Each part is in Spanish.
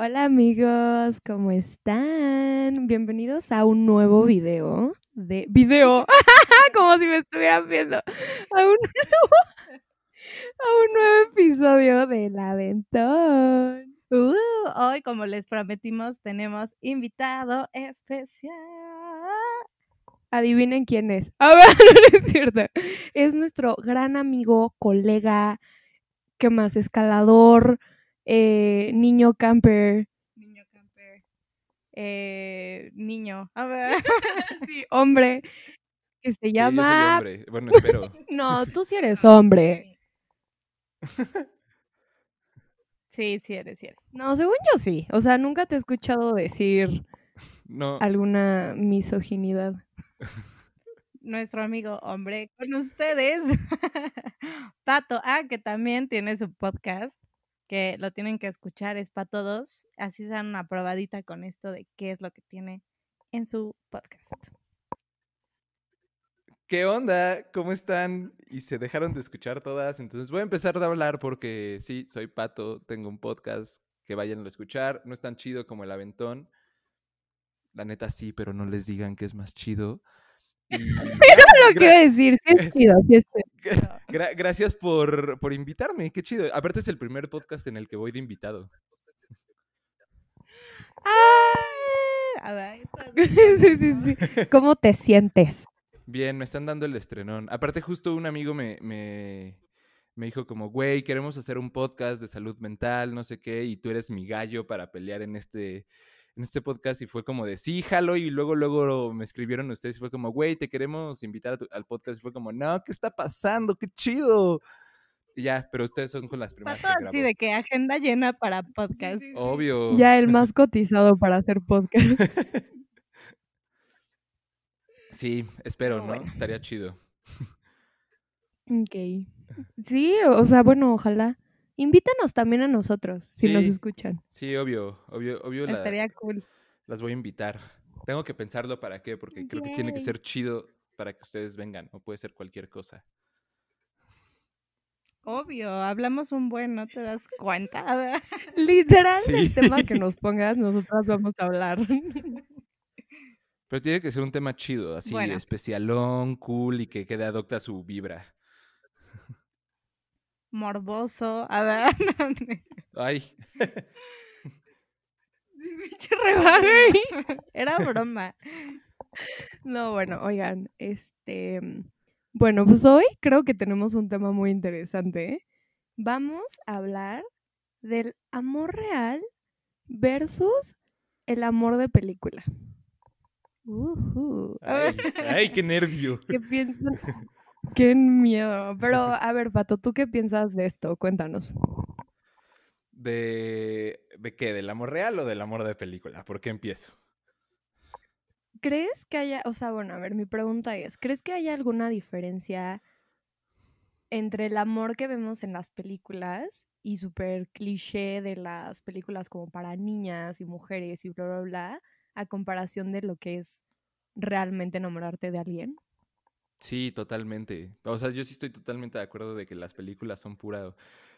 Hola amigos, ¿cómo están? Bienvenidos a un nuevo video de video, como si me estuvieran viendo a un nuevo, a un nuevo episodio del Aventón. Uh, hoy, como les prometimos, tenemos invitado especial. Adivinen quién es. A ver, no es cierto. Es nuestro gran amigo, colega, ¿qué más? Escalador, eh, niño camper. Niño camper. Eh, niño. A ver. sí, hombre. Que se Sí, yo soy llama. hombre. Bueno, espero. No, tú sí eres hombre. Sí, sí eres, sí eres. No, según yo sí. O sea, nunca te he escuchado decir No, alguna misoginidad. Nuestro amigo hombre con ustedes. Pato, ah, que también tiene su podcast, que lo tienen que escuchar, es para todos. Así se dan una probadita con esto de qué es lo que tiene en su podcast. ¿qué onda? ¿Cómo están? Y se dejaron de escuchar todas. Entonces voy a empezar a hablar porque sí, soy Pato, tengo un podcast, que vayan a escuchar. No es tan chido como el Aventón. La neta sí, pero no les digan que es más chido. Y Lo que iba a decir, sí es chido, sí es chido. Gra- gra- gracias por, por invitarme, qué chido. Aparte es el primer podcast en el que voy de invitado. ¡Ay! A ver, estás- sí, sí, sí. ¿Cómo te sientes? Bien, me están dando el estrenón. Aparte, justo un amigo me, me, me dijo como, güey, queremos hacer un podcast de salud mental, no sé qué, y tú eres mi gallo para pelear en este, en este podcast. Y fue como de, sí, jalo, y luego, luego me escribieron ustedes y fue como, güey, te queremos invitar a tu- al podcast. Y fue como, no, ¿qué está pasando? ¡Qué chido! Y ya, pero ustedes son con las primeras que así de que agenda llena para podcast. Obvio. Ya el más cotizado para hacer podcast. Sí, espero, Pero ¿no? bueno. Estaría chido. Ok. Sí, o sea, bueno, ojalá. Invítanos también a nosotros, si nos escuchan. Sí, obvio, obvio, obvio. la- Estaría cool. Las voy a invitar. Tengo que pensarlo para qué, porque creo que tiene que ser chido para que ustedes vengan, o puede ser cualquier cosa. Obvio, hablamos un buen, ¿no te das cuenta? Literal, el Sí. tema que nos pongas, nosotras vamos a hablar. Pero tiene que ser un tema chido, así, Bueno. especialón, cool y que quede adopta su vibra. Morboso. A ver. Ay. Era broma. No, bueno, oigan, este, bueno, pues hoy creo que tenemos un tema muy interesante. ¿eh? Vamos a hablar del amor real versus el amor de película. Ujú. ay, ay, qué nervio. ¿Qué piensan? Qué miedo. Pero, a ver, Pato, ¿tú qué piensas de esto? Cuéntanos. ¿De, ¿De qué? ¿Del amor real o del amor de película? ¿Por qué empiezo? ¿Crees que haya, o sea, bueno, a ver, mi pregunta es, ¿crees que haya alguna diferencia entre el amor que vemos en las películas y súper cliché de las películas como para niñas y mujeres y bla, bla, bla, a comparación de lo que es realmente enamorarte de alguien? Sí, totalmente. O sea, yo sí estoy totalmente de acuerdo de que las películas son pura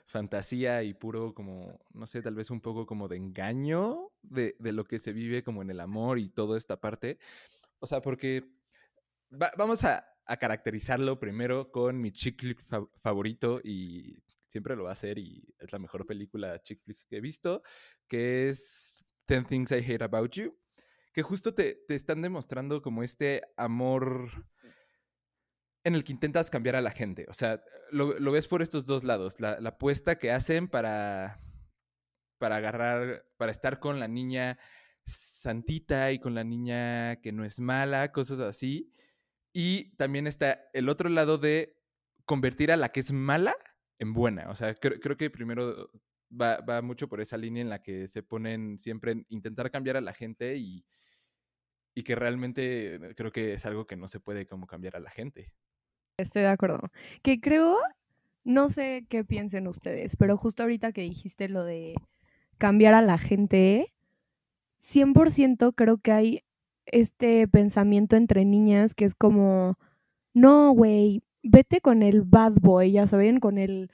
fantasía y puro como, no sé, tal vez un poco como de engaño de, de lo que se vive como en el amor y toda esta parte. O sea, porque va- vamos a, caracterizarlo primero con mi chick flick fa- favorito y siempre lo va a hacer y es la mejor película chick flick que he visto, que es Ten Things I Hate About You, que justo te, te están demostrando como este amor en el que intentas cambiar a la gente. O sea, lo, lo ves por estos dos lados. La, la apuesta que hacen para, para agarrar, para estar con la niña santita y con la niña que no es mala, cosas así. Y también está el otro lado de convertir a la que es mala en buena. O sea, creo, creo que primero va, va mucho por esa línea en la que se ponen siempre en intentar cambiar a la gente y, y que realmente creo que es algo que no se puede como cambiar a la gente. Estoy de acuerdo. Que creo, no sé qué piensen ustedes, pero justo ahorita que dijiste lo de cambiar a la gente, 100% creo que hay este pensamiento entre niñas que es como, no, güey, vete con el bad boy, ya saben, con el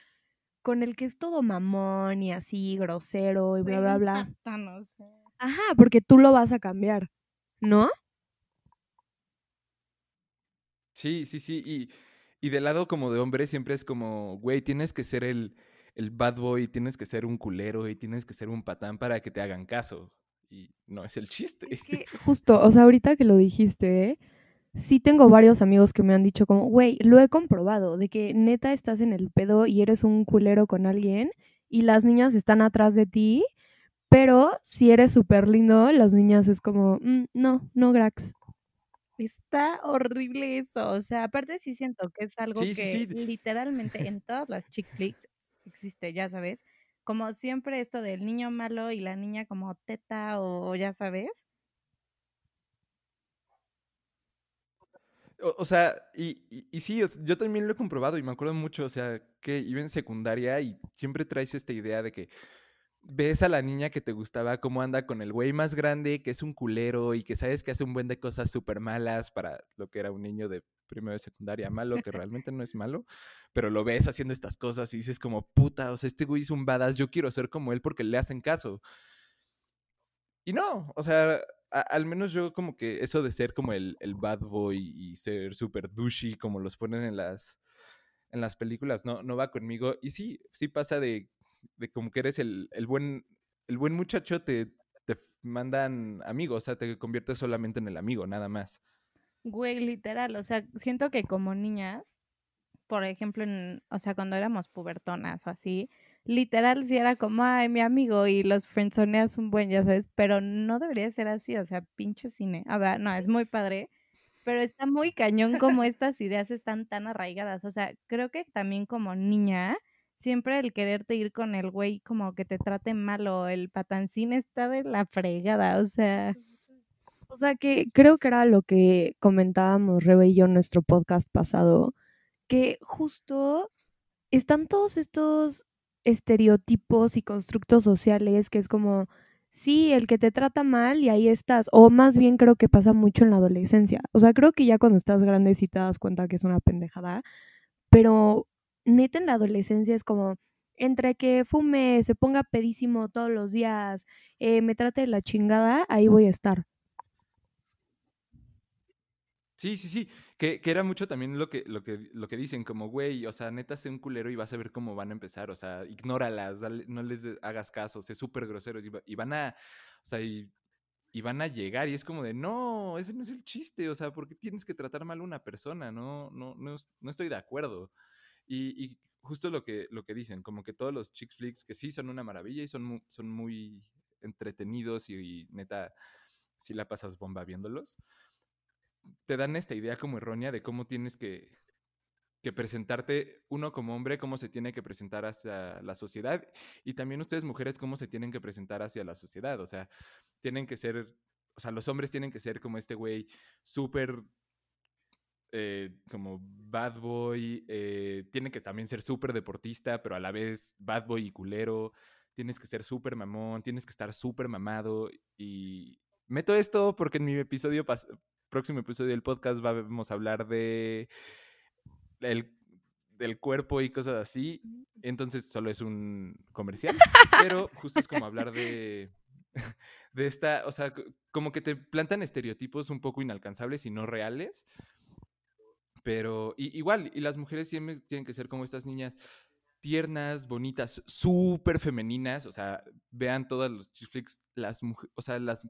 con el que es todo mamón y así, grosero y bla, bla, bla. Vato, no sé. Ajá, porque tú lo vas a cambiar, ¿no? Sí, sí, sí. Y, y del lado como de hombre siempre es como, güey, tienes que ser el, el bad boy, tienes que ser un culero y tienes que ser un patán para que te hagan caso. Y no es el chiste. Es que justo, o sea, ahorita que lo dijiste, ¿eh? sí tengo varios amigos que me han dicho como, güey, lo he comprobado, de que neta estás en el pedo y eres un culero con alguien y las niñas están atrás de ti, pero si eres súper lindo, las niñas es como, "Mm, no, no, Grax. Está horrible eso. O sea, aparte sí siento que es algo Sí, que sí. literalmente en todas las chick flicks existe, ya sabes. Como siempre esto del niño malo y la niña como teta o, ya sabes. O, o sea, y, y, y sí, yo también lo he comprobado y me acuerdo mucho, o sea, que iba en secundaria y siempre traes esta idea de que ves a la niña que te gustaba cómo anda con el güey más grande, que es un culero y que sabes que hace un buen de cosas súper malas para lo que era un niño de primero de secundaria malo, que realmente no es malo, pero lo ves haciendo estas cosas y dices como, puta, o sea, este güey es un badass, yo quiero ser como él porque le hacen caso. Y no, o sea, a- al menos yo como que eso de ser como el, el bad boy y ser súper douchey como los ponen en las, en las películas, no, no va conmigo. Y sí, sí pasa de, de como que eres el, el buen, el buen muchacho, te, te mandan amigos, o sea, te conviertes solamente en el amigo, nada más. Güey, literal. O sea, siento que como niñas, por ejemplo, en, o sea, cuando éramos pubertonas o así, literal sí era como, ay, mi amigo, y los friendzoneas un buen, ya sabes, pero no debería ser así, o sea, pinche cine. A ver, no, es muy padre, pero está muy cañón como estas ideas están tan arraigadas. O sea, creo que también como niña, siempre el quererte ir con el güey como que te trate mal o el patancín está de la fregada, o sea, O sea que creo que era lo que comentábamos Rebe y yo en nuestro podcast pasado, que justo están todos estos estereotipos y constructos sociales que es como, sí, el que te trata mal y ahí estás, o más bien creo que pasa mucho en la adolescencia. O sea, creo que ya cuando estás grande sí te das cuenta que es una pendejada, pero neta en la adolescencia es como, entre que fume, se ponga pedísimo todos los días, eh, me trate de la chingada, ahí voy a estar. Sí, sí, sí, que, que era mucho también lo que, lo que, lo que dicen, como, güey, o sea, neta, sé un culero y vas a ver cómo van a empezar, o sea, ignóralas, dale- no les hagas caso, sé súper groseros y, y van a, o sea, y, y van a llegar y es como de, no, ese no es el chiste, o sea, ¿por qué tienes que tratar mal a una persona? No, no, no, no estoy de acuerdo. Y, justo lo que, lo que dicen, como que todos los chick flicks que sí son una maravilla y son, mu- son muy entretenidos y, y neta, sí la pasas bomba viéndolos te dan esta idea como errónea de cómo tienes que, que presentarte uno como hombre, cómo se tiene que presentar hacia la sociedad y también ustedes mujeres cómo se tienen que presentar hacia la sociedad. O sea, tienen que ser, o sea, los hombres tienen que ser como este güey súper eh, como bad boy, eh, tiene que también ser súper deportista, pero a la vez bad boy y culero. Tienes que ser súper mamón, tienes que estar súper mamado. Y meto esto porque en mi episodio, próximo episodio del podcast, vamos a hablar de el, del cuerpo y cosas así. Entonces solo es un comercial, pero justo es como hablar de, de esta, o sea, como que te plantan estereotipos un poco inalcanzables y no reales. Pero i- igual, y las mujeres siempre tienen que ser como estas niñas tiernas, bonitas, súper femeninas. O sea, vean todas los flicks, las mujeres, o sea, las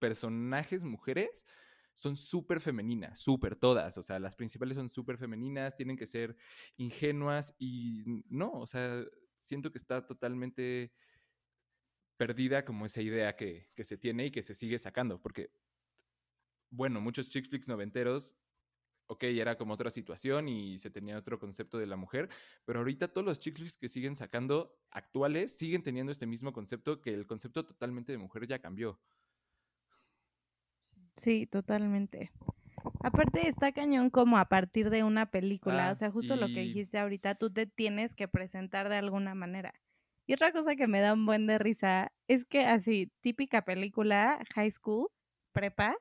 personajes mujeres son súper femeninas, súper todas. O sea, las principales son súper femeninas, tienen que ser ingenuas y no, o sea, siento que está totalmente perdida como esa idea que, que se tiene y que se sigue sacando. Porque, bueno, muchos chick flicks noventeros ok, era como otra situación y se tenía otro concepto de la mujer, pero ahorita todos los chick flicks que siguen sacando actuales siguen teniendo este mismo concepto que el concepto totalmente de mujer ya cambió. Sí, totalmente. Aparte está cañón como a partir de una película, Ah, o sea, justo lo que dijiste ahorita, tú te tienes que presentar de alguna manera. Y otra cosa que me da un buen de risa es que así, típica película, high school, prepa,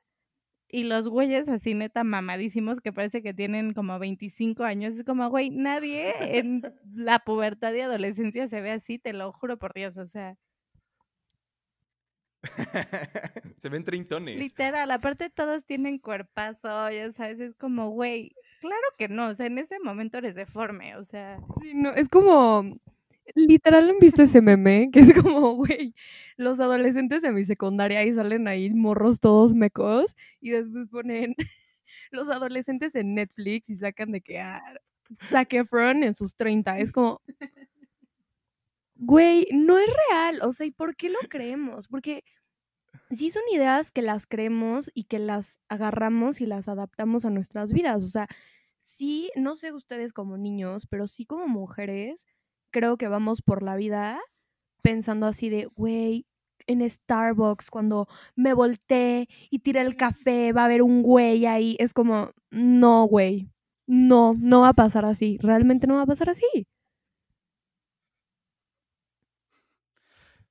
y los güeyes así neta mamadísimos que parece que tienen como 25 años. Es como, güey, nadie en la pubertad y adolescencia se ve así, te lo juro por Dios, o sea. se ven treintones. Literal, aparte todos tienen cuerpazo, ya sabes, es como, güey, claro que no, o sea, en ese momento eres deforme, o sea. Sí, no, es como, literal, ¿han visto ese meme? Que es como, güey, los adolescentes de mi secundaria y salen ahí morros todos mecos y después ponen los adolescentes en Netflix y sacan de que a Zac en sus 30. Es como, güey, no es real. O sea, ¿y por qué lo creemos? Porque sí son ideas que las creemos y que las agarramos y las adaptamos a nuestras vidas. O sea, sí, no sé ustedes como niños, pero sí como mujeres, creo que vamos por la vida pensando así de, güey, en Starbucks, cuando me volteé y tiré el café, va a haber un güey ahí. Es como, no, güey, no, no va a pasar así. Realmente no va a pasar así.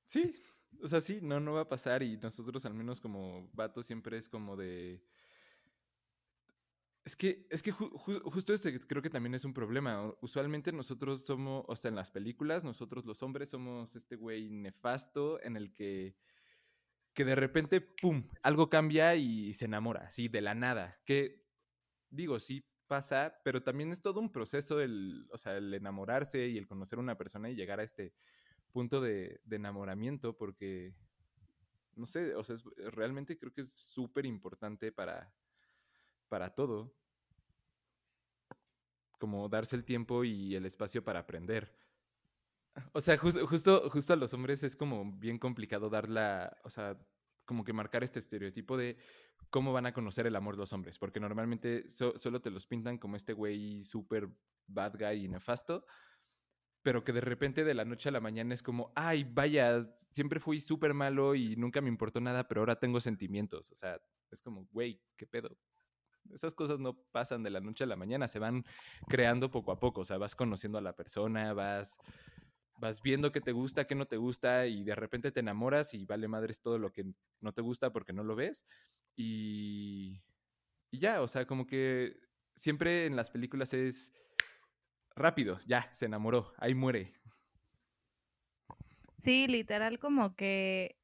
Sí, o sea, sí, no, no va a pasar y nosotros al menos como vatos siempre es como de... Es que, es que justo este creo que también es un problema. Usualmente nosotros somos, o sea, en las películas, nosotros los hombres somos este güey nefasto en el que, que de repente, ¡pum!, algo cambia y se enamora, así, de la nada. Que, digo, sí pasa, pero también es todo un proceso el, o sea, el enamorarse y el conocer a una persona y llegar a este punto de, de enamoramiento, porque, no sé, o sea, realmente creo que es súper importante para para todo. Como darse el tiempo y el espacio para aprender. O sea, justo, justo a los hombres es como bien complicado dar la, o sea, como que marcar este estereotipo de cómo van a conocer el amor los hombres, porque normalmente solo te los pintan como este güey súper bad guy y nefasto, pero que de repente de la noche a la mañana es como, ay, vaya, siempre fui súper malo y nunca me importó nada, pero ahora tengo sentimientos. O sea, es como, güey, ¿qué pedo? Esas cosas no pasan de la noche a la mañana, se van creando poco a poco, o sea, vas conociendo a la persona, vas, vas viendo qué te gusta, qué no te gusta y de repente te enamoras y vale madres todo lo que no te gusta porque no lo ves y, y ya, o sea, como que siempre en las películas es rápido, ya, se enamoró, ahí muere. Sí, literal como que,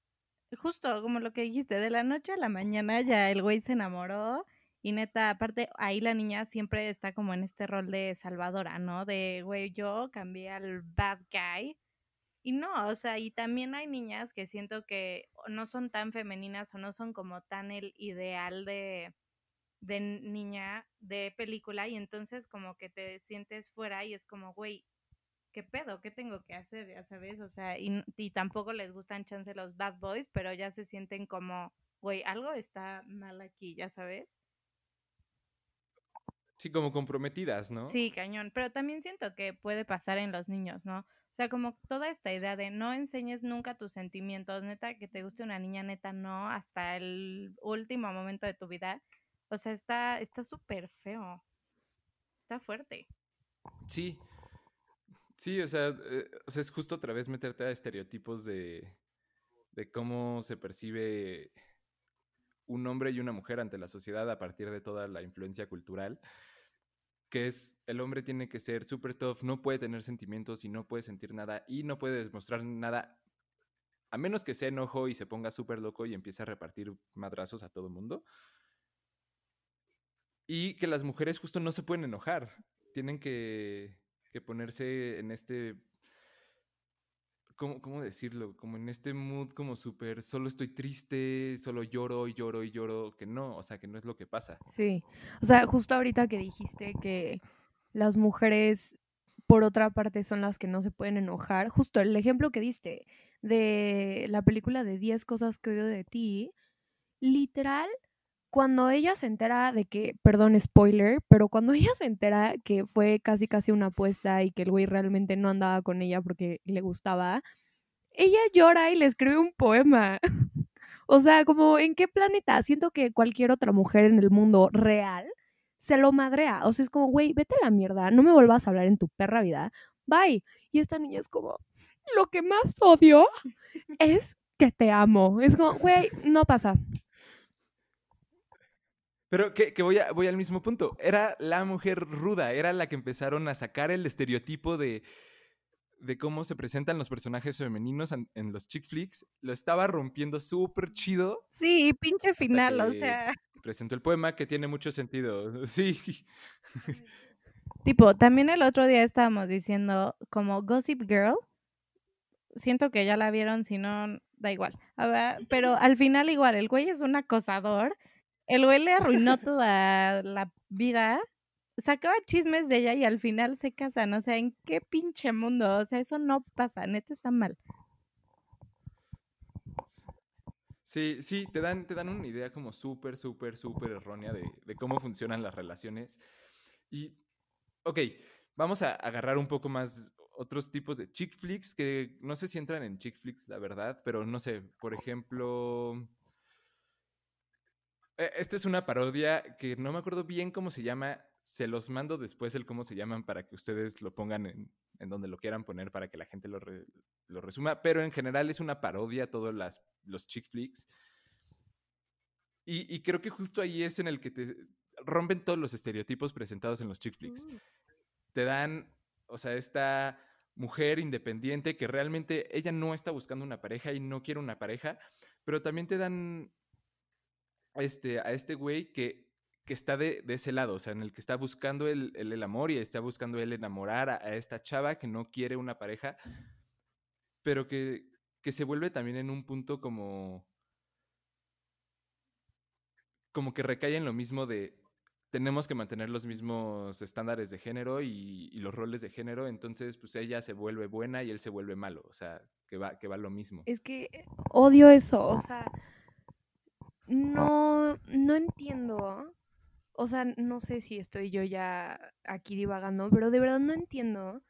justo como lo que dijiste, de la noche a la mañana ya el güey se enamoró y neta, aparte, ahí la niña siempre está como en este rol de salvadora, ¿no? De, güey, yo cambié al bad guy. Y no, o sea, y también hay niñas que siento que no son tan femeninas o no son como tan el ideal de, de niña de película y entonces como que te sientes fuera y es como, güey, ¿qué pedo? ¿Qué tengo que hacer? Ya sabes, o sea, y, y tampoco les gustan chance los bad boys, pero ya se sienten como, güey, algo está mal aquí, ya sabes. Sí, como comprometidas, ¿no? Sí, cañón. Pero también siento que puede pasar en los niños, ¿no? O sea, como toda esta idea de no enseñes nunca tus sentimientos, neta, que te guste una niña, neta, no, hasta el último momento de tu vida. O sea, está está súper feo. Está fuerte. Sí. Sí, o sea, eh, o sea, es justo otra vez meterte a estereotipos de, de cómo se percibe un hombre y una mujer ante la sociedad a partir de toda la influencia cultural que es el hombre tiene que ser súper tough, no puede tener sentimientos y no puede sentir nada y no puede demostrar nada, a menos que se enojo y se ponga súper loco y empiece a repartir madrazos a todo el mundo. Y que las mujeres justo no se pueden enojar, tienen que, que ponerse en este ¿cómo, decirlo? Como en este mood como súper, solo estoy triste, solo lloro y lloro y lloro, que no, o sea, que no es lo que pasa. Sí, o sea, justo ahorita que dijiste que las mujeres, por otra parte, son las que no se pueden enojar, justo el ejemplo que diste de la película de 10 cosas que odio de ti, literal, cuando ella se entera de que, perdón, spoiler, pero cuando ella se entera que fue casi casi una apuesta y que el güey realmente no andaba con ella porque le gustaba, ella llora y le escribe un poema. o sea, como en qué planeta siento que cualquier otra mujer en el mundo real se lo madrea. O sea, es como, güey, vete a la mierda, no me vuelvas a hablar en tu perra vida. Bye. Y esta niña es como, lo que más odio es que te amo. Es como, güey, no pasa. Pero que, que voy, a- voy al mismo punto. Era la mujer ruda, era la que empezaron a sacar el estereotipo de, de cómo se presentan los personajes femeninos en, en los chick flicks. Lo estaba rompiendo súper chido. Sí, pinche final, o sea. Presentó el poema que tiene mucho sentido. Sí. Tipo, también el otro día estábamos diciendo como Gossip Girl. Siento que ya la vieron, si no, da igual. Ver, Pero al final igual, el güey es un acosador. El güey arruinó toda la vida. Sacaba chismes de ella y al final se casan. O sea, ¿en qué pinche mundo? O sea, eso no pasa. Neta está mal. Sí, sí, te dan, te dan una idea como súper, súper, súper errónea de, de cómo funcionan las relaciones. Y, ok, vamos a agarrar un poco más otros tipos de chick flicks que no sé si entran en chick flicks, la verdad, pero no sé, por ejemplo... eh, Esta es una parodia que no me acuerdo bien cómo se llama. Se los mando después el cómo se llaman para que ustedes lo pongan en, en donde lo quieran poner para que la gente lo, re- lo resuma. Pero en general es una parodia todos las, los chick flicks. Y, y creo que justo ahí es en el que te rompen todos los estereotipos presentados en los chick flicks. Te dan, o sea, esta mujer independiente que realmente ella no está buscando una pareja y no quiere una pareja, pero también te dan este, a este güey que, que está de, de ese lado, o sea, en el que está buscando el, el- el amor y está buscando él enamorar a, esta chava que no quiere una pareja, pero que, que se vuelve también en un punto como como que recae en lo mismo de tenemos que mantener los mismos estándares de género y, y los roles de género, entonces pues ella se vuelve buena y él se vuelve malo, o sea, que va, que va lo mismo. Es que odio eso, o sea, no, no entiendo, o sea, no sé si estoy yo ya aquí divagando, pero de verdad no entiendo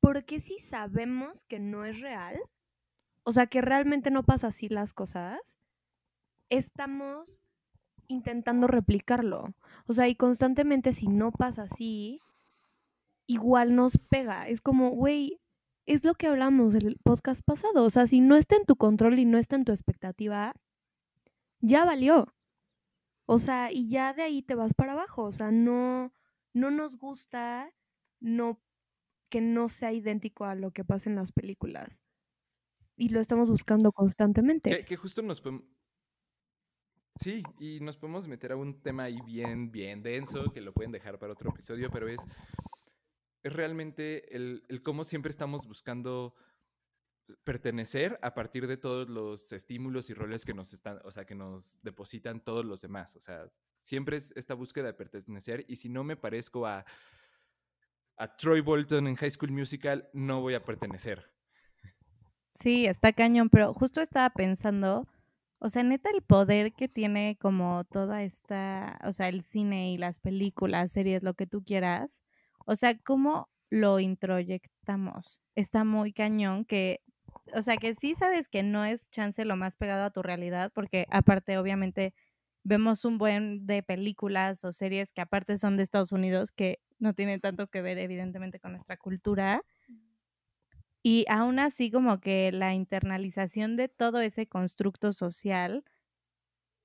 por qué si sabemos que no es real, o sea, que realmente no pasa así las cosas, estamos intentando replicarlo. O sea, y constantemente si no pasa así, igual nos pega. Es como, güey, es lo que hablamos el podcast pasado. O sea, si no está en tu control y no está en tu expectativa, ya valió. O sea, y ya de ahí te vas para abajo. O sea, no, no nos gusta no, que no sea idéntico a lo que pasa en las películas. Y lo estamos buscando constantemente. Que, justo nos. Sí, y nos podemos meter a un tema ahí bien, bien denso, que lo pueden dejar para otro episodio, pero es, es realmente el, el cómo siempre estamos buscando pertenecer a partir de todos los estímulos y roles que nos están, o sea, que nos depositan todos los demás. O sea, siempre es esta búsqueda de pertenecer y si no me parezco a, a Troy Bolton en High School Musical, no voy a pertenecer. Sí, está cañón, pero justo estaba pensando, o sea, neta el poder que tiene como toda esta, o sea, el cine y las películas, series, lo que tú quieras, o sea, cómo lo introyectamos. Está muy cañón que, o sea, que sí sabes que no es chance lo más pegado a tu realidad, porque aparte, obviamente, vemos un buen de películas o series que aparte son de Estados Unidos, que no tienen tanto que ver, evidentemente, con nuestra cultura. Y aún así, como que la internalización de todo ese constructo social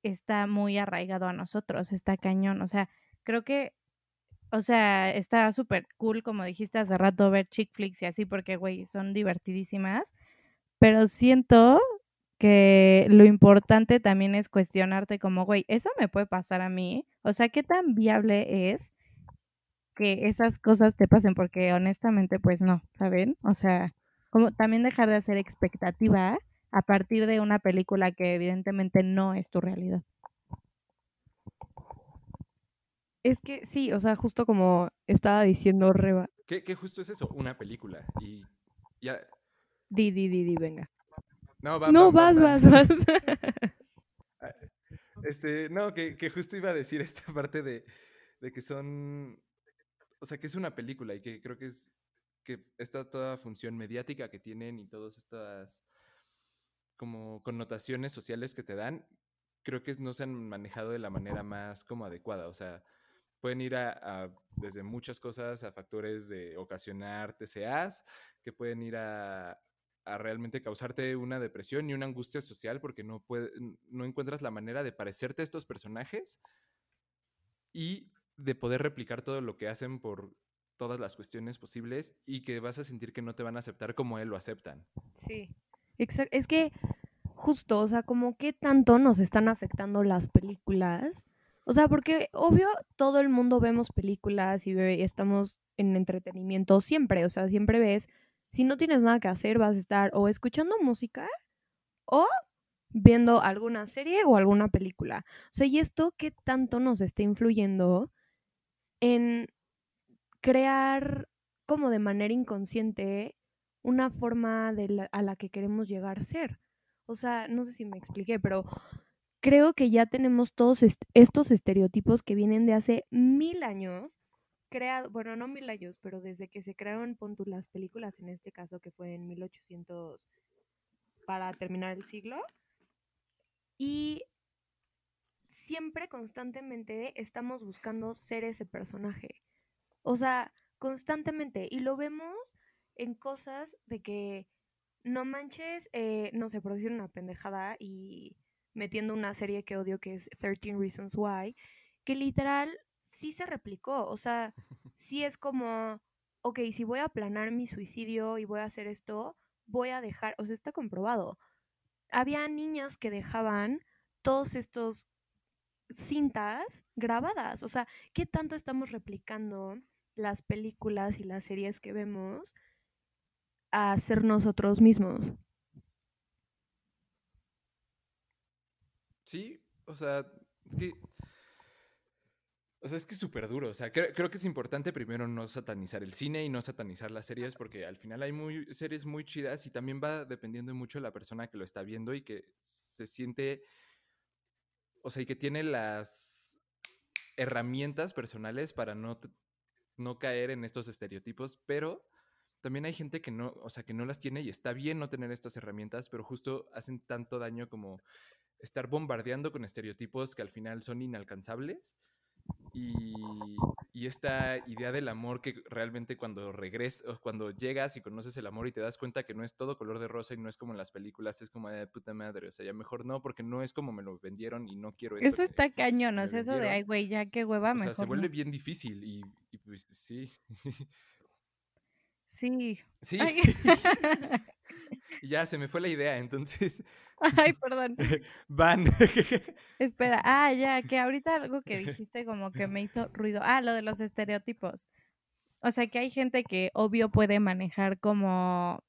está muy arraigado a nosotros, está cañón. O sea, creo que, o sea, está súper cool, como dijiste hace rato, ver chick flicks y así, porque, güey, son divertidísimas. Pero siento que lo importante también es cuestionarte como, güey, ¿eso me puede pasar a mí? O sea, ¿qué tan viable es que esas cosas te pasen? Porque honestamente, pues no, ¿saben? O sea, como también dejar de hacer expectativa a partir de una película que evidentemente no es tu realidad. Es que sí, o sea, justo como estaba diciendo Reba. Que justo es eso, una película. Y ya... Di, di, di, di, venga. No, va, No, va, va, vas, va. vas, vas. Este, no, que, que justo iba a decir esta parte de, de que son, o sea, que es una película y que creo que es, que esta toda función mediática que tienen y todas estas como connotaciones sociales que te dan, creo que no se han manejado de la manera más como adecuada, o sea, pueden ir a, a desde muchas cosas a factores de ocasionar TCAs, que pueden ir a, a realmente causarte una depresión y una angustia social porque no, puede, no encuentras la manera de parecerte a estos personajes. y de poder replicar todo lo que hacen por todas las cuestiones posibles y que vas a sentir que no te van a aceptar como él lo aceptan. Sí. Es que justo, o sea, como qué tanto nos están afectando las películas. O sea, porque obvio todo el mundo vemos películas y estamos en entretenimiento siempre, o sea, siempre ves, si no tienes nada que hacer, vas a estar o escuchando música o viendo alguna serie o alguna película. O sea, ¿y esto qué tanto nos está influyendo en crear como de manera inconsciente una forma de a la que queremos llegar a ser? O sea, no sé si me expliqué, pero creo que ya tenemos todos estos estereotipos que vienen de hace mil años, creado, bueno, no mil años, pero desde que se crearon las películas, en este caso que fue en 1800 para terminar el siglo, y siempre constantemente estamos buscando ser ese personaje. O sea, constantemente. Y lo vemos en cosas de que no manches, eh, no sé, por decir una pendejada y metiendo una serie que odio que es 13 Reasons Why, que literal sí se replicó. O sea, sí es como, ok, si voy a planar mi suicidio y voy a hacer esto, voy a dejar, o sea, está comprobado había niñas que dejaban todos estos cintas grabadas. O sea, ¿qué tanto estamos replicando las películas y las series que vemos a ser nosotros mismos? Sí, o sea, sí. O sea, es que es súper duro. O sea, creo, que es importante primero no satanizar el cine y no satanizar las series, porque al final hay muy, series muy chidas y también va dependiendo mucho de la persona que lo está viendo y que se siente. O sea, y que tiene las herramientas personales para no, no caer en estos estereotipos, pero también hay gente que no, o sea, que no las tiene y está bien no tener estas herramientas, pero justo hacen tanto daño como estar bombardeando con estereotipos que al final son inalcanzables y, esta idea del amor que realmente cuando regresas, cuando llegas y conoces el amor y te das cuenta que no es todo color de rosa y no es como en las películas, es como de puta madre, o sea, ya mejor no, porque no es como me lo vendieron y no quiero Eso está cañón, o sea, eso de, ay, güey, ya qué hueva, o mejor. Sea, se vuelve bien difícil y, y pues sí. Sí. Sí. ya se me fue la idea, entonces. Ay, perdón. Van. Espera, ah, ya, que ahorita algo que dijiste como que me hizo ruido. Ah, lo de los estereotipos. O sea, que hay gente que obvio puede manejar como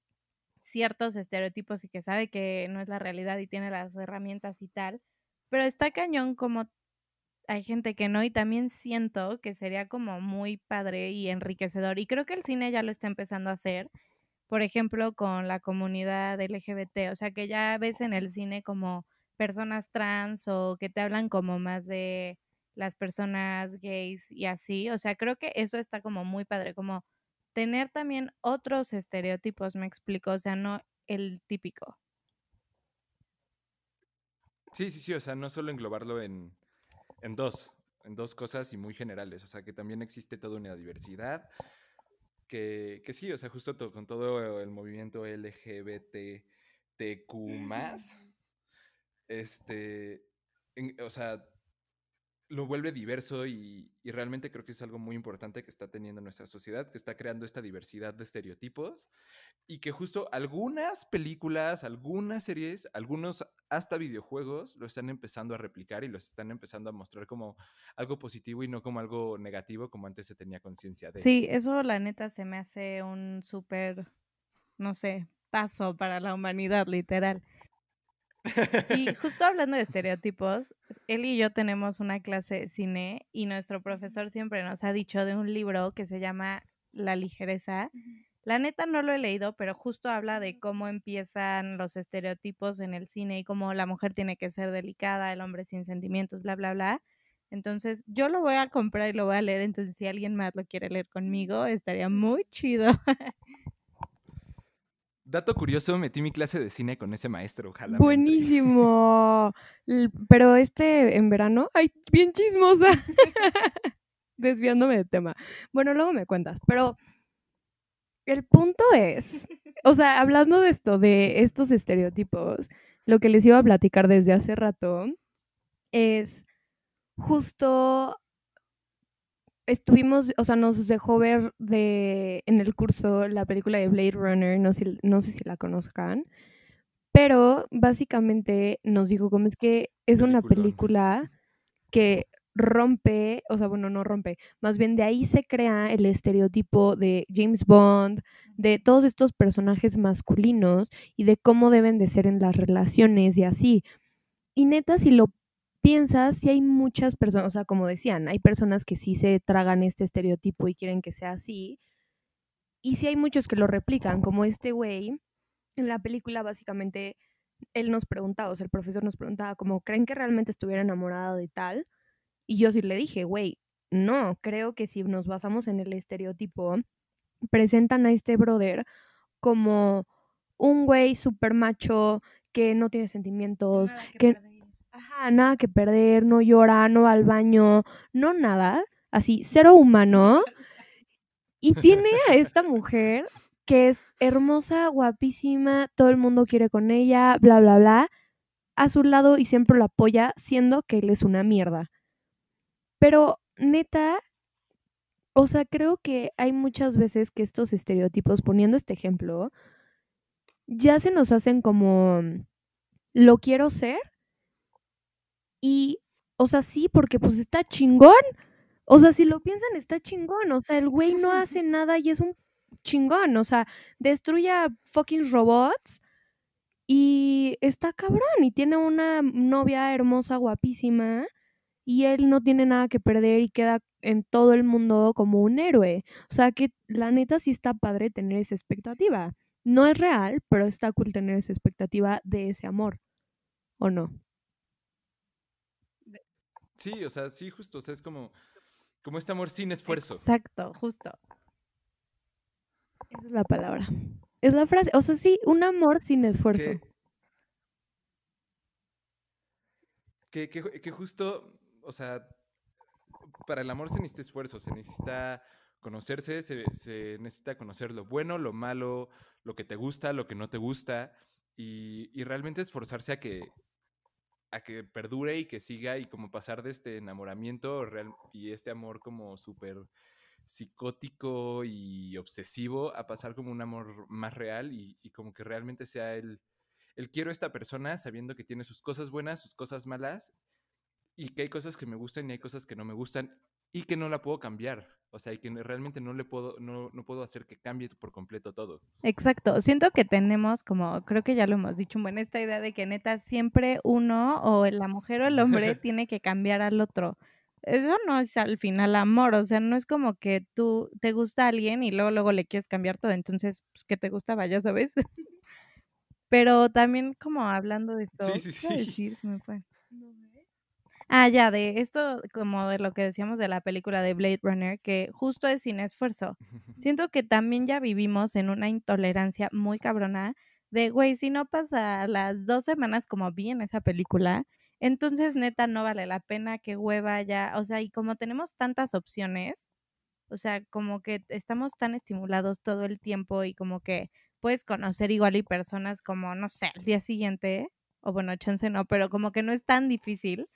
ciertos estereotipos y que sabe que no es la realidad y tiene las herramientas y tal. Pero está cañón como hay gente que no y también siento que sería como muy padre y enriquecedor y creo que el cine ya lo está empezando a hacer, por ejemplo, con la comunidad LGBT, o sea, que ya ves en el cine como personas trans o que te hablan como más de las personas gays y así, o sea, creo que eso está como muy padre, como tener también otros estereotipos, me explico, o sea, no el típico. Sí, sí, sí, o sea, no solo englobarlo en, en dos, en dos cosas y muy generales. O sea, que también existe toda una diversidad. Que, que sí, o sea, justo con todo el movimiento LGBTQ, este, o sea, lo vuelve diverso y, realmente creo que es algo muy importante que está teniendo nuestra sociedad, que está creando esta diversidad de estereotipos y que justo algunas películas, algunas series, algunos hasta videojuegos lo están empezando a replicar y los están empezando a mostrar como algo positivo y no como algo negativo como antes se tenía conciencia de. Sí, eso la neta se me hace un súper, no sé, paso para la humanidad, literal. Y justo hablando de estereotipos, él y yo tenemos una clase de cine y nuestro profesor siempre nos ha dicho de un libro que se llama La ligereza. La neta no lo he leído, pero justo habla de cómo empiezan los estereotipos en el cine y cómo la mujer tiene que ser delicada, el hombre sin sentimientos, bla, bla, bla. Entonces, yo lo voy a comprar y lo voy a leer. Entonces, si alguien más lo quiere leer conmigo, estaría muy chido. Dato curioso, metí mi clase de cine con ese maestro, ojalá. Buenísimo. Pero este en verano, ay, bien chismosa. Desviándome de tema. Bueno, luego me cuentas, pero el punto es, o sea, hablando de esto, de estos estereotipos, lo que les iba a platicar desde hace rato es justo estuvimos, o sea, nos dejó ver de, en el curso la película de Blade Runner, no sé, no sé si la conozcan, pero básicamente nos dijo como es que es una película que rompe, o sea, bueno, no rompe, más bien de ahí se crea el estereotipo de James Bond, de todos estos personajes masculinos y de cómo deben de ser en las relaciones y así. Y neta, si lo piensas, si hay muchas personas, o sea, como decían, hay personas que sí se tragan este estereotipo y quieren que sea así. Y sí hay muchos que lo replican, como este güey. En la película, básicamente, él nos preguntaba, o sea, el profesor nos preguntaba, como, ¿creen que realmente estuviera enamorado de tal? Y yo sí le dije, güey, no, creo que si nos basamos en el estereotipo, presentan a este brother como un güey súper macho que no tiene sentimientos, que que. Ajá, nada que perder, no llora, no va al baño, no nada, así, cero humano. Y tiene a esta mujer que es hermosa, guapísima, todo el mundo quiere con ella, bla, bla, bla, a su lado y siempre lo apoya, siendo que él es una mierda. Pero neta, o sea, creo que hay muchas veces que estos estereotipos, poniendo este ejemplo, ya se nos hacen como lo quiero ser y, o sea, sí, porque pues está chingón. O sea, si lo piensan, está chingón. O sea, el güey no hace nada y es un chingón. O sea, destruye a fucking robots y está cabrón. Y tiene una novia hermosa, guapísima. Y él no tiene nada que perder y queda en todo el mundo como un héroe. O sea, que la neta sí está padre tener esa expectativa. No es real, pero está cool tener esa expectativa de ese amor. ¿O no? Sí, o sea, sí, justo, o sea, es como, como este amor sin esfuerzo. Exacto, justo. Esa es la palabra. Es la frase. O sea, sí, un amor sin esfuerzo. Que, que, que- que justo, o sea, para el amor se necesita esfuerzo, se necesita conocerse, se, se necesita conocer lo bueno, lo malo, lo que te gusta, lo que no te gusta, y, y realmente esforzarse a que, a que perdure y que siga y como pasar de este enamoramiento real, y este amor como súper psicótico y obsesivo a pasar como un amor más real y, como que realmente sea el, el quiero a esta persona sabiendo que tiene sus cosas buenas, sus cosas malas y que hay cosas que me gustan y hay cosas que no me gustan y que no la puedo cambiar. O sea, y que realmente no le puedo, no, no puedo hacer que cambie por completo todo. Exacto. Siento que tenemos como, creo que ya lo hemos dicho, bueno, esta idea de que neta siempre uno o la mujer o el hombre tiene que cambiar al otro. Eso no es al final amor, o sea, no es como que tú te gusta a alguien y luego luego le quieres cambiar todo, entonces, pues, que te gustaba, ya sabes. Pero también como hablando de esto, Sí, sí, ¿qué iba a sí. decir? Se me fue. Ah, ya, de esto, como de lo que decíamos de la película de Blade Runner, que justo es sin esfuerzo. Siento que también ya vivimos en una intolerancia muy cabrona de, güey, si no pasa las dos semanas como vi en esa película, entonces neta no vale la pena, que hueva ya, o sea, y como tenemos tantas opciones, o sea, como que estamos tan estimulados todo el tiempo y como que puedes conocer igual y personas como, no sé, al día siguiente, o bueno, chance no, pero como que no es tan difícil,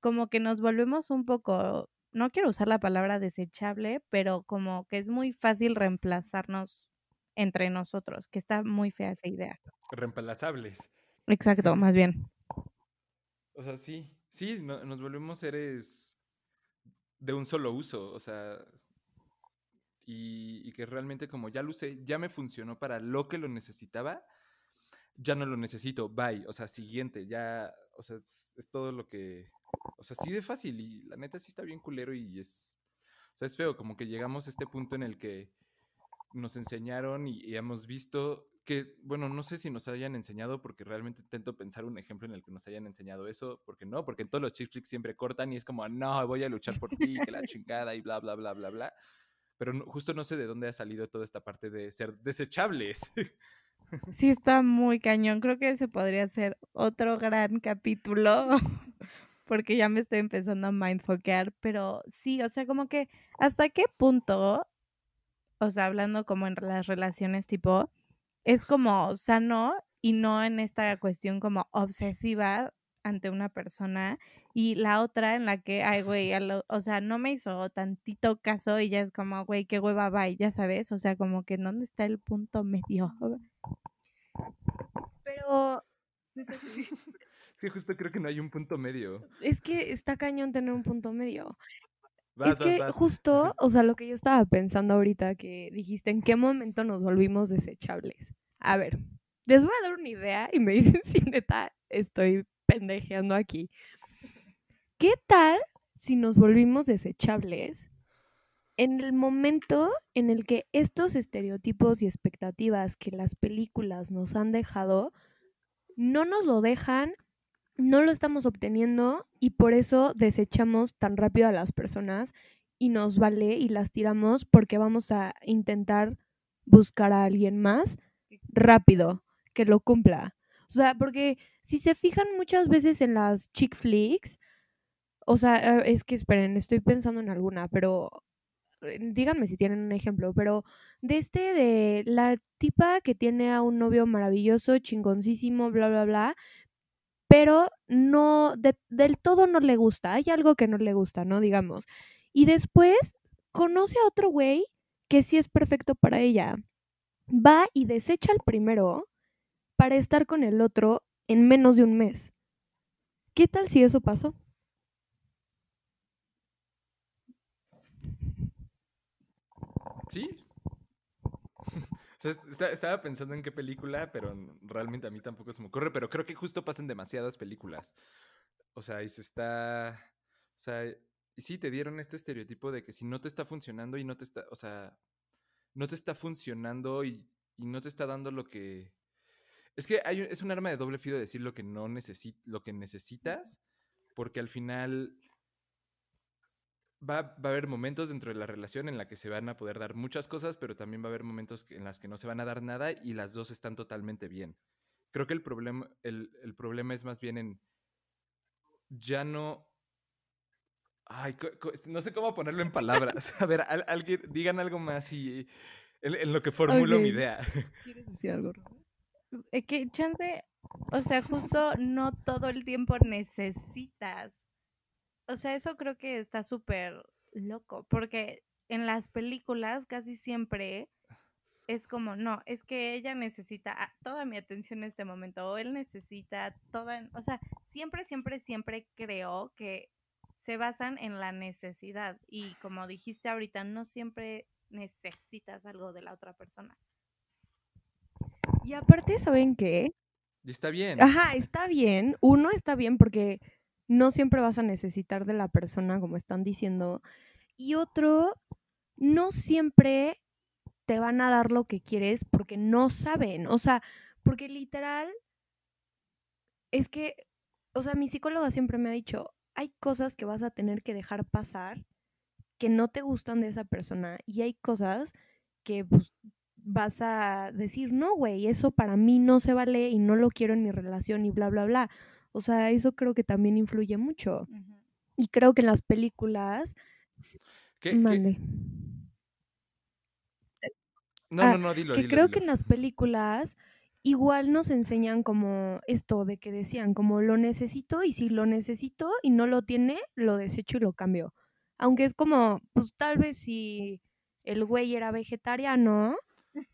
como que nos volvemos un poco, no quiero usar la palabra desechable, pero como que es muy fácil reemplazarnos entre nosotros, que está muy fea esa idea. Reemplazables. Exacto, más bien. O sea, sí, sí, no- nos volvemos seres de un solo uso, o sea, y, y que realmente como ya lo usé, ya me funcionó para lo que lo necesitaba, ya no lo necesito, bye, o sea, siguiente, ya, o sea, es, es todo lo que, o sea, sí de fácil y la neta sí está bien culero y es, o sea, es feo, como que llegamos a este punto en el que nos enseñaron y, y hemos visto que, bueno, no sé si nos hayan enseñado porque realmente intento pensar un ejemplo en el que nos hayan enseñado eso, porque no, porque en todos los chick flicks siempre cortan y es como, no, voy a luchar por ti, que la chingada y bla, bla, bla, bla, bla. Pero no- justo no sé de dónde ha salido toda esta parte de ser desechables. Sí, está muy cañón. Creo que ese podría ser otro gran capítulo, porque ya me estoy empezando a mindfoquear, pero sí, o sea, como que hasta qué punto, o sea, hablando como en las relaciones tipo, es como sano y no en esta cuestión como obsesiva ante una persona y la otra en la que, ay, güey, o sea, no me hizo tantito caso y ya es como, güey, qué hueva va, y ya sabes, o sea, como que ¿dónde está el punto medio? Pero... que justo creo que no hay un punto medio. Es que está cañón tener un punto medio. es que justo, o sea, lo que yo estaba pensando ahorita que dijiste, ¿en qué momento nos volvimos desechables? A ver, les voy a dar una idea y me dicen si neta estoy pendejeando aquí. ¿Qué tal si nos volvimos desechables en el momento en el que estos estereotipos y expectativas que las películas nos han dejado no nos lo dejan, no lo estamos obteniendo y por eso desechamos tan rápido a las personas y nos vale y las tiramos porque vamos a intentar buscar a alguien más rápido que lo cumpla. O sea, porque si se fijan muchas veces en las chick flicks, o sea, eh, es que esperen, estoy pensando en alguna, pero eh, díganme si tienen un ejemplo, pero de este de la tipa que tiene a un novio maravilloso, chingoncísimo, bla, bla, bla, pero no, del todo no le gusta, hay algo que no le gusta, ¿no? Digamos. Y después conoce a otro güey que sí es perfecto para ella. Va y desecha el primero para estar con el otro en menos de un mes. ¿Qué tal si eso pasó? Sí. Estaba pensando en qué película, pero realmente a mí tampoco se me ocurre, pero creo que justo pasan demasiadas películas. O sea, y se está... O sea, y sí, te dieron este estereotipo de que si no te está funcionando y no te está, o sea, no te está funcionando y, y no te está dando lo que, es que hay, es un arma de doble filo decir lo que no lo que necesitas, porque al final va, va, a haber momentos dentro de la relación en la que se van a poder dar muchas cosas, pero también va a haber momentos en las que no se van a dar nada y las dos están totalmente bien. Creo que el problema, el, el problema es más bien en ya no. Ay, no sé cómo ponerlo en palabras. A ver, alguien, digan algo más y en, lo que formulo mi idea. ¿Quieres decir algo, es que chance, o sea, justo no todo el tiempo necesitas. O sea, eso creo que está súper loco, porque en las películas casi siempre es como, no, es que ella necesita toda mi atención en este momento, o él necesita toda, o sea, siempre, siempre, siempre creo que se basan en la necesidad y como dijiste ahorita, no siempre necesitas algo de la otra persona. Y aparte, ¿saben qué? Está bien. Ajá, está bien. Uno está bien porque no siempre vas a necesitar de la persona, como están diciendo. Y otro, no siempre te van a dar lo que quieres porque no saben. O sea, porque literal, es que, o sea, mi psicóloga siempre me ha dicho, hay cosas que vas a tener que dejar pasar que no te gustan de esa persona y hay cosas que pues, vas a decir, no, güey, eso para mí no se vale y no lo quiero en mi relación y bla, bla, bla. O sea, eso creo que también influye mucho. Y creo que en las películas... ¿Qué, Mande. No, no, ah, no, dilo. Que creo que en las películas igual nos enseñan como esto de que decían, como lo necesito y si lo necesito y no lo tiene, lo desecho y lo cambio. Aunque es como, pues tal vez si el güey era vegetariano,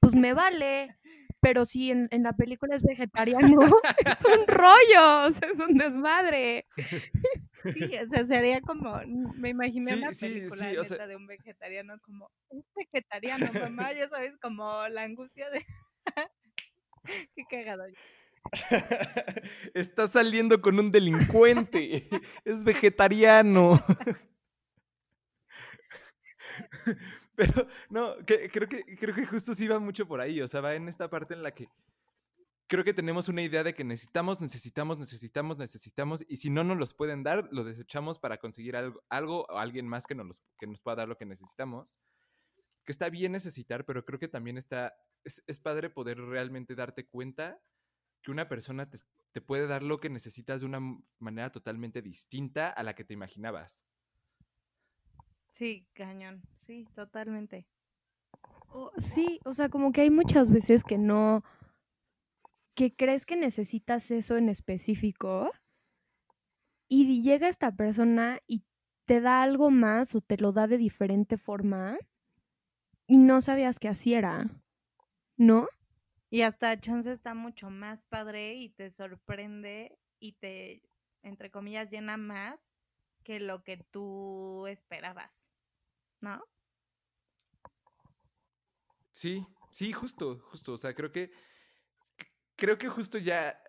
pues me vale. Pero si en, la película es vegetariano, es un rollo, o sea, es un desmadre. Sí, o sea, sería como, me imaginé una película de un vegetariano como, un vegetariano, mamá, ya sabes, como la angustia de... Qué cagado. Está saliendo con un delincuente, es vegetariano. Pero no, creo, que, creo que justo sí va mucho por ahí. O sea, va en esta parte en la que creo que tenemos una idea de que necesitamos, necesitamos, necesitamos, necesitamos. Y si no nos los pueden dar, lo desechamos para conseguir algo, algo o alguien más que nos, que nos pueda dar lo que necesitamos. Que está bien necesitar, pero creo que también está. Es, es padre poder realmente darte cuenta que una persona te, te puede dar lo que necesitas de una manera totalmente distinta a la que te imaginabas. Sí, cañón, sí, totalmente. sí, o sea, como que hay muchas veces que no, que crees que necesitas eso en específico y llega esta persona y te da algo más o te lo da de diferente forma y no sabías que así era, ¿no? Y hasta chance está mucho más padre y te sorprende y te, entre comillas, llena más que lo que tú esperabas, ¿no? Sí, sí, justo, justo. O sea, creo que, creo que justo ya,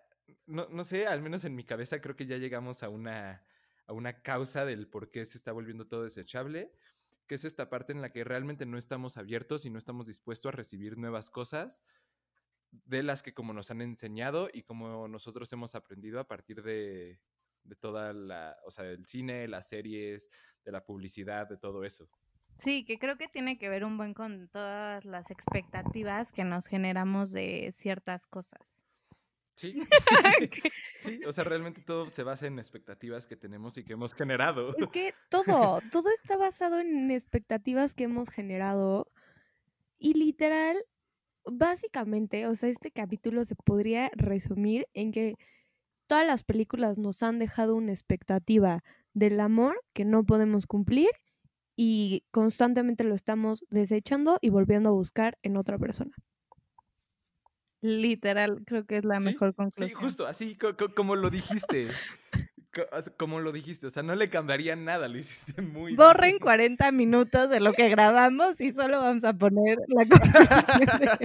no, no sé, al menos en mi cabeza creo que ya llegamos a una, a una causa del por qué se está volviendo todo desechable, que es esta parte en la que realmente no estamos abiertos y no estamos dispuestos a recibir nuevas cosas de las que como nos han enseñado y como nosotros hemos aprendido a partir de, de toda la, o sea, del cine, las series, de la publicidad, de todo eso. Sí, que creo que tiene que ver un buen con todas las expectativas que nos generamos de ciertas cosas. Sí, sí, o sea, realmente todo se basa en expectativas que tenemos y que hemos generado. Es que todo, todo está basado en expectativas que hemos generado y literal, básicamente, o sea, este capítulo se podría resumir en que todas las películas nos han dejado una expectativa del amor que no podemos cumplir y constantemente lo estamos desechando y volviendo a buscar en otra persona. Literal, creo que es la Sí, mejor Sí, conclusión. justo, así co- co- como lo dijiste. Co- Como lo dijiste, o sea, no le cambiaría nada, lo hiciste muy Borren bien. 40 minutos de lo que grabamos y solo vamos a poner la conclusión de-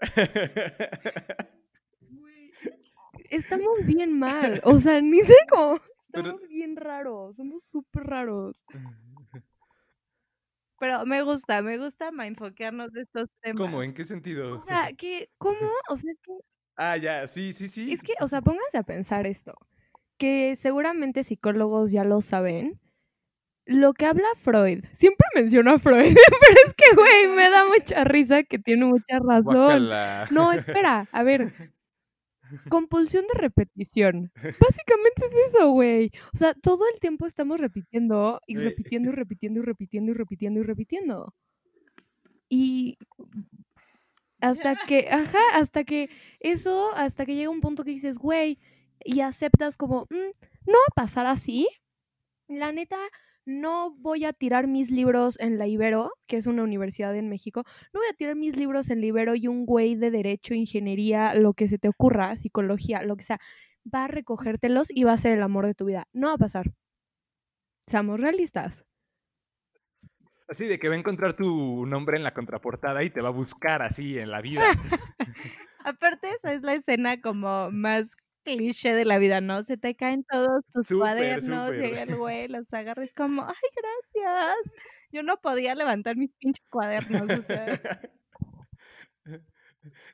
Estamos bien mal, o sea, ni sé cómo. Pero- Estamos bien raros, somos súper raros. Pero me gusta, me gusta enfocarnos de estos temas. ¿Cómo? ¿En qué sentido? O sea, que, ¿cómo? O sea, que Ah, ya, sí, sí, sí. Es que, o sea, pónganse a pensar esto, que seguramente psicólogos ya lo saben. Lo que habla Freud, siempre menciona a Freud, pero es que, güey, me da mucha risa que tiene mucha razón. Guácala. No, espera, a ver. Compulsión de repetición. Básicamente es eso, güey. O sea, todo el tiempo estamos repitiendo y repitiendo y repitiendo y repitiendo y repitiendo y repitiendo. Y hasta que, ajá, hasta que eso, hasta que llega un punto que dices, güey, y aceptas como, "Mm, no va a pasar así. La neta, no voy a tirar mis libros en la Ibero, que es una universidad en México, no voy a tirar mis libros en Libero y un güey de derecho, ingeniería, lo que se te ocurra, psicología, lo que sea, va a recogértelos y va a ser el amor de tu vida. No va a pasar. Seamos realistas. Así de que va a encontrar tu nombre en la contraportada y te va a buscar así en la vida. Aparte, esa es la escena como más cliché de la vida, ¿no? Se te caen todos tus cuadernos, súper. llega el güey, los agarras como, ay, gracias. Yo no podía levantar mis pinches cuadernos, o sea.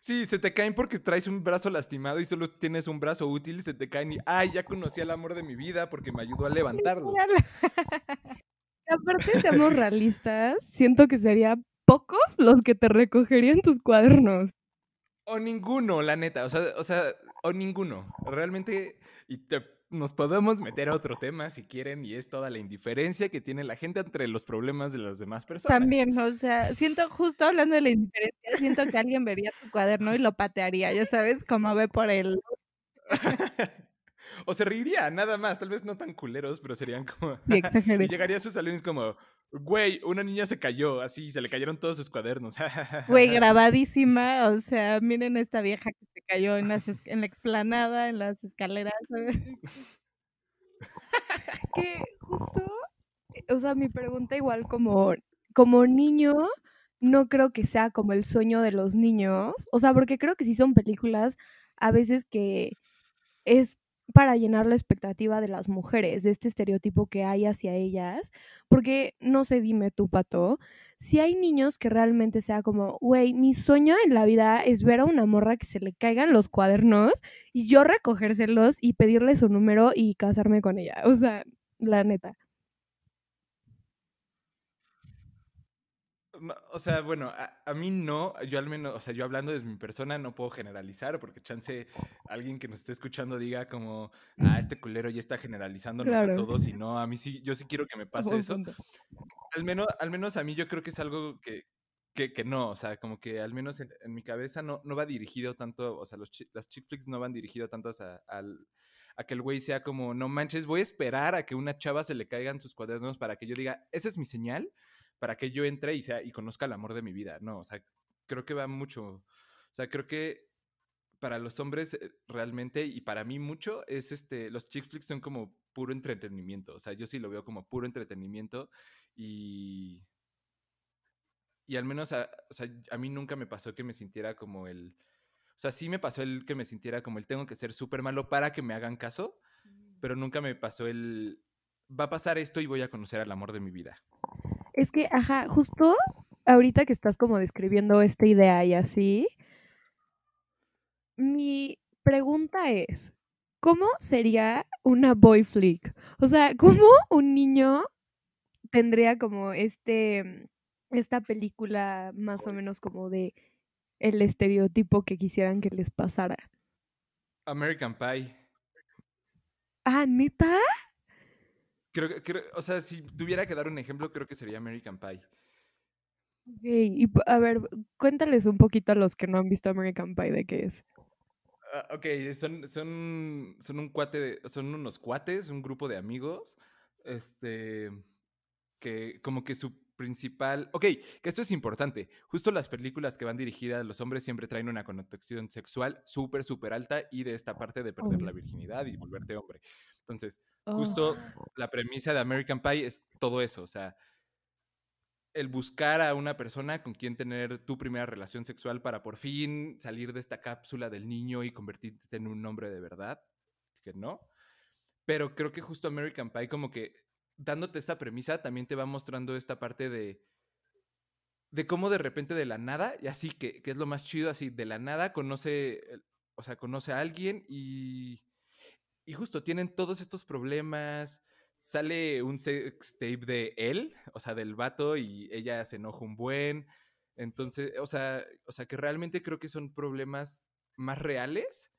Sí, se te caen porque traes un brazo lastimado y solo tienes un brazo útil, se te caen y, ay, ya conocí al amor de mi vida porque me ayudó a levantarlo. Aparte, seamos realistas, siento que sería pocos los que te recogerían tus cuadernos. O ninguno, la neta, o sea, o sea, o ninguno. Realmente, y te- nos podemos meter a otro tema si quieren, y es toda la indiferencia que tiene la gente entre los problemas de las demás personas. También, o sea, siento, justo hablando de la indiferencia, siento que alguien vería tu cuaderno y lo patearía, ya sabes, como ve por el... o se reiría, nada más, tal vez no tan culeros, pero serían como... Sí, exageré. y llegaría a sus salones como, güey, una niña se cayó, así, se le cayeron todos sus cuadernos. Güey, grabadísima, o sea, miren esta vieja que se cayó en, las es- en la explanada, en las escaleras. que justo, eh, o sea, mi pregunta igual como, como niño, no creo que sea como el sueño de los niños, o sea, porque creo que sí son películas a veces que es para llenar la expectativa de las mujeres, de este estereotipo que hay hacia ellas, porque no sé, dime tú, Pato, si hay niños que realmente sea como, güey, mi sueño en la vida es ver a una morra que se le caigan los cuadernos y yo recogérselos y pedirle su número y casarme con ella, o sea, la neta. O sea, bueno, a, a mí no, yo al menos, o sea, yo hablando desde mi persona no puedo generalizar porque chance alguien que nos esté escuchando diga como, ah, este culero ya está generalizándonos Claro. a todos y no, a mí sí, yo sí quiero que me pase eso. Al menos, al menos a mí yo creo que es algo que, que, que no, o sea, como que al menos en, en mi cabeza no, no va dirigido tanto, o sea, los las chick flicks no van dirigido tanto a, al, a que el güey sea como, no manches, voy a esperar a que una chava se le caigan sus cuadernos para que yo diga, esa es mi señal, para que yo entre y, sea, y conozca el amor de mi vida. No, o sea, creo que va mucho, o sea, creo que para los hombres eh, realmente y para mí mucho es este, los chick flicks son como puro entretenimiento, o sea, yo sí lo veo como puro entretenimiento y y al menos a, o sea, a mí nunca me pasó que me sintiera como el... O sea, sí me pasó el que me sintiera como el tengo que ser súper malo para que me hagan caso, Mm. pero nunca me pasó el... Va a pasar esto y voy a conocer al amor de mi vida. Es que, ajá, justo ahorita que estás como describiendo esta idea y así, mi pregunta es, ¿cómo sería una boy flick? O sea, ¿cómo un niño tendría como este, esta película más o menos como de el estereotipo que quisieran que les pasara? American Pie. Ah, ¿neta? Creo, creo, o sea, si tuviera que dar un ejemplo, creo que sería American Pie. Ok, y a ver, cuéntales un poquito a los que no han visto American Pie de qué es. Ah, ok, son, son, son un cuate, de- son unos cuates, un grupo de amigos, este, que como que su principal, ok, que esto es importante, justo las películas que van dirigidas a los hombres siempre traen una connotación sexual súper, súper alta y de esta parte de perder la virginidad y volverte hombre. Entonces, Oh. justo la premisa de American Pie es todo eso, o sea, el buscar a una persona con quien tener tu primera relación sexual para por fin salir de esta cápsula del niño y convertirte en un hombre de verdad, que no. Pero creo que justo American Pie como que dándote esta premisa también te va mostrando esta parte de de cómo de repente de la nada, y así que, que es lo más chido, así de la nada conoce, o sea, conoce a alguien y, y justo tienen todos estos problemas, sale un sex tape de él, o sea, del vato, y ella se enoja un buen. Entonces, o sea, o sea, que realmente creo que son problemas más reales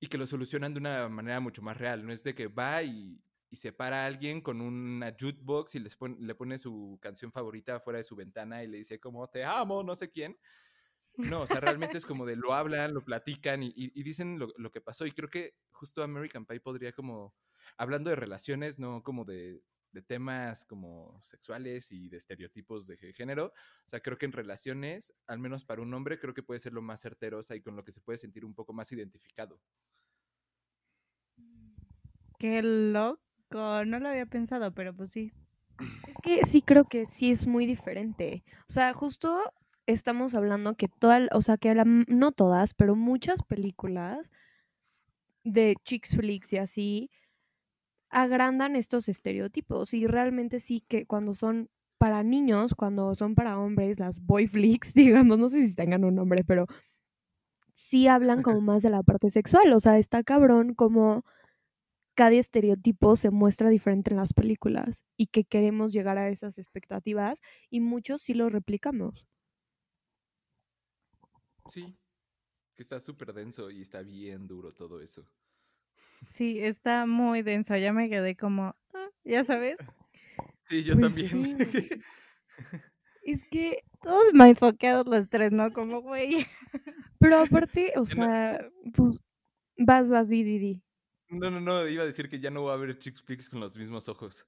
y que lo solucionan de una manera mucho más real. No es de que va y, y se para a alguien con una jukebox y les le pone su canción favorita fuera de su ventana y le dice como te amo, no sé quién. No, o sea, realmente es como de lo hablan, lo platican y, dicen lo, que pasó. Y creo que justo American Pie podría como, hablando de relaciones, no como de, de temas como sexuales y de estereotipos de gé- género. O sea, creo que en relaciones, al menos para un hombre, creo que puede ser lo más certero o sea, y con lo que se puede sentir un poco más identificado. Qué loco. No lo había pensado, pero pues sí. Es que sí creo que sí es muy diferente. O sea, justo estamos hablando que todas, o sea, que la no todas, pero muchas películas de chicks flicks y así agrandan estos estereotipos y realmente sí que cuando son para niños, cuando son para hombres, las boy flicks, digamos, no sé si tengan un nombre, pero sí hablan como más de la parte sexual, o sea, está cabrón como cada estereotipo se muestra diferente en las películas y que queremos llegar a esas expectativas y muchos sí lo replicamos. Sí, que está súper denso y está bien duro todo eso. Sí, está muy denso. Ya me quedé como, "Ah", ya sabes. Sí, yo Pues también. sí. Es que, Todos mindfuckeados los tres, ¿no? Como, güey. pero aparte, o no- sea, pues vas, vas, di, di, di. No, no, no, iba a decir que ya no va a haber chick flicks con los mismos ojos.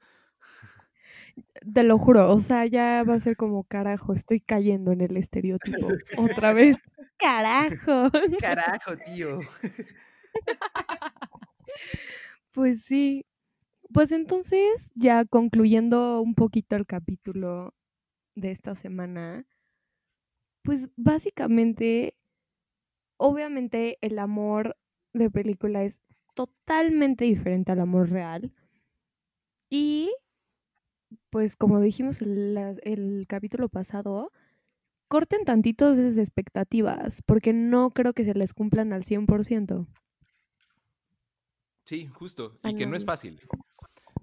Te lo juro, o sea, ya va a ser como carajo, estoy cayendo en el estereotipo otra vez. Carajo. Carajo, tío. Pues sí. Pues entonces, ya concluyendo un poquito el capítulo de esta semana, pues básicamente, obviamente el amor de película es totalmente diferente al amor real. Y, pues como dijimos el capítulo pasado, corten tantito esas expectativas, porque no creo que se les cumplan al 100%. Sí, justo. Y que no es fácil.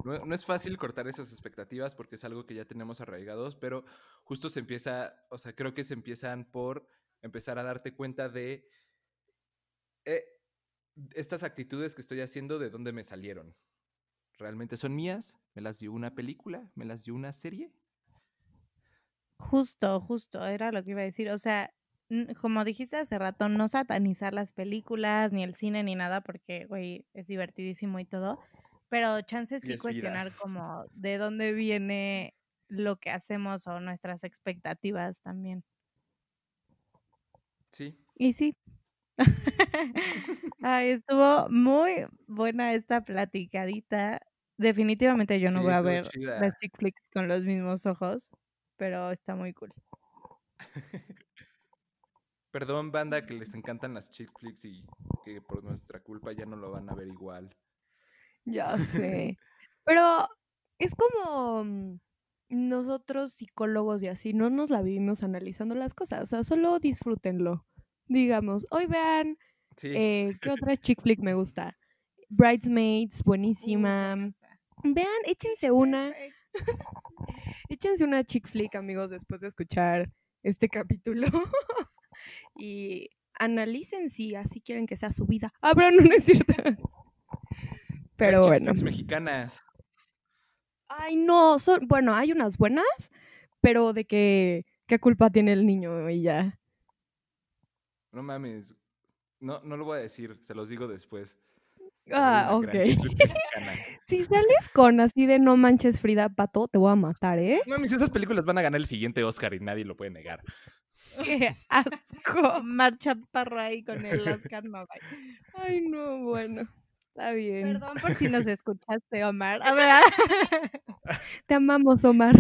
No, no es fácil cortar esas expectativas porque es algo que ya tenemos arraigados, pero justo se empieza, o sea, creo que se empiezan por empezar a darte cuenta de eh, estas actitudes que estoy haciendo, de dónde me salieron. ¿Realmente son mías? ¿Me las dio una película? ¿Me las dio una serie? Justo, justo, era lo que iba a decir. O sea, como dijiste hace rato, no satanizar las películas, ni el cine, ni nada, porque, güey, es divertidísimo y todo. Pero chances sí cuestionar como de dónde viene lo que hacemos o nuestras expectativas también. Sí. Y sí. Ay, estuvo muy buena esta platicadita. Definitivamente yo no Sí, voy a ver chida. las chick flicks con los mismos ojos, pero está muy cool. Perdón, banda, que les encantan las chick flicks y que por nuestra culpa ya no lo van a ver igual. Ya sé. Pero es como mm, nosotros psicólogos y así, no nos la vivimos analizando las cosas. O sea, solo disfrútenlo. Digamos, hoy vean Sí. eh, qué otra chick flick me gusta. Bridesmaids, buenísima. Vean, échense una, échense una chick flick, amigos, después de escuchar este capítulo. y analicen si así quieren que sea su vida. No es cierto. Pero bueno. mexicanas. Ay, no, son, bueno, hay unas buenas, pero de que qué culpa tiene el niño y ya. No mames. No, no lo voy a decir, se los digo después. Ah, ok. Si sales con así de no manches Frida Pato, te voy a matar, ¿eh? No mames, esas películas van a ganar el siguiente Oscar y nadie lo puede negar. Qué asco. Marcha parra ahí con el Oscar no. Ay, no, bueno. Está bien. Perdón por si nos escuchaste, Omar. A ver, Te amamos, Omar.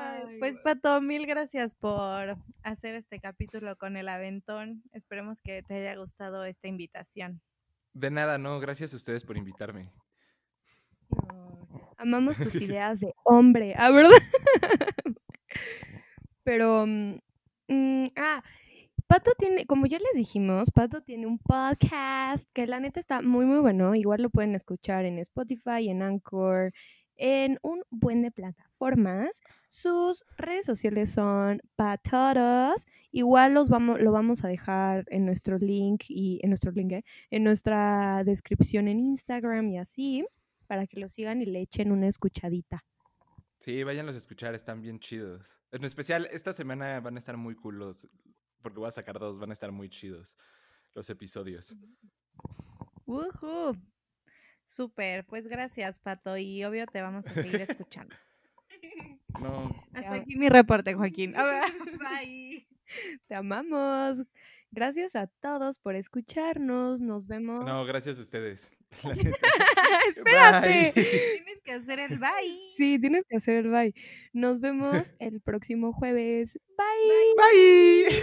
Ay, pues Pato, mil gracias por hacer este capítulo con el aventón. Esperemos que te haya gustado esta invitación. De nada, no, gracias a ustedes por invitarme. No, Amamos tus ideas de hombre, ¿ah, verdad? Pero, mm, mm, ah, Pato tiene, como ya les dijimos, Pato tiene un podcast que la neta está muy, muy bueno. Igual lo pueden escuchar en Spotify, en Anchor, en un buen de plataformas. Sus redes sociales son patodos. Igual los vamos, lo vamos a dejar en nuestro link y en nuestro link, ¿eh? en nuestra descripción en Instagram y así, para que lo sigan y le echen una escuchadita. Sí, váyanlos a escuchar, están bien chidos. En especial, esta semana van a estar muy cool los, porque voy a sacar dos, van a estar muy chidos los episodios. ¡Woohoo! Súper, pues gracias, Pato. Y obvio te vamos a seguir escuchando. No, Hasta aquí mi reporte, Joaquín. A ver, bye. Te amamos. Gracias a todos por escucharnos. Nos vemos. no, gracias a ustedes. Espérate. Bye. Tienes que hacer el bye. Sí, tienes que hacer el bye. Nos vemos el próximo jueves. Bye. Bye.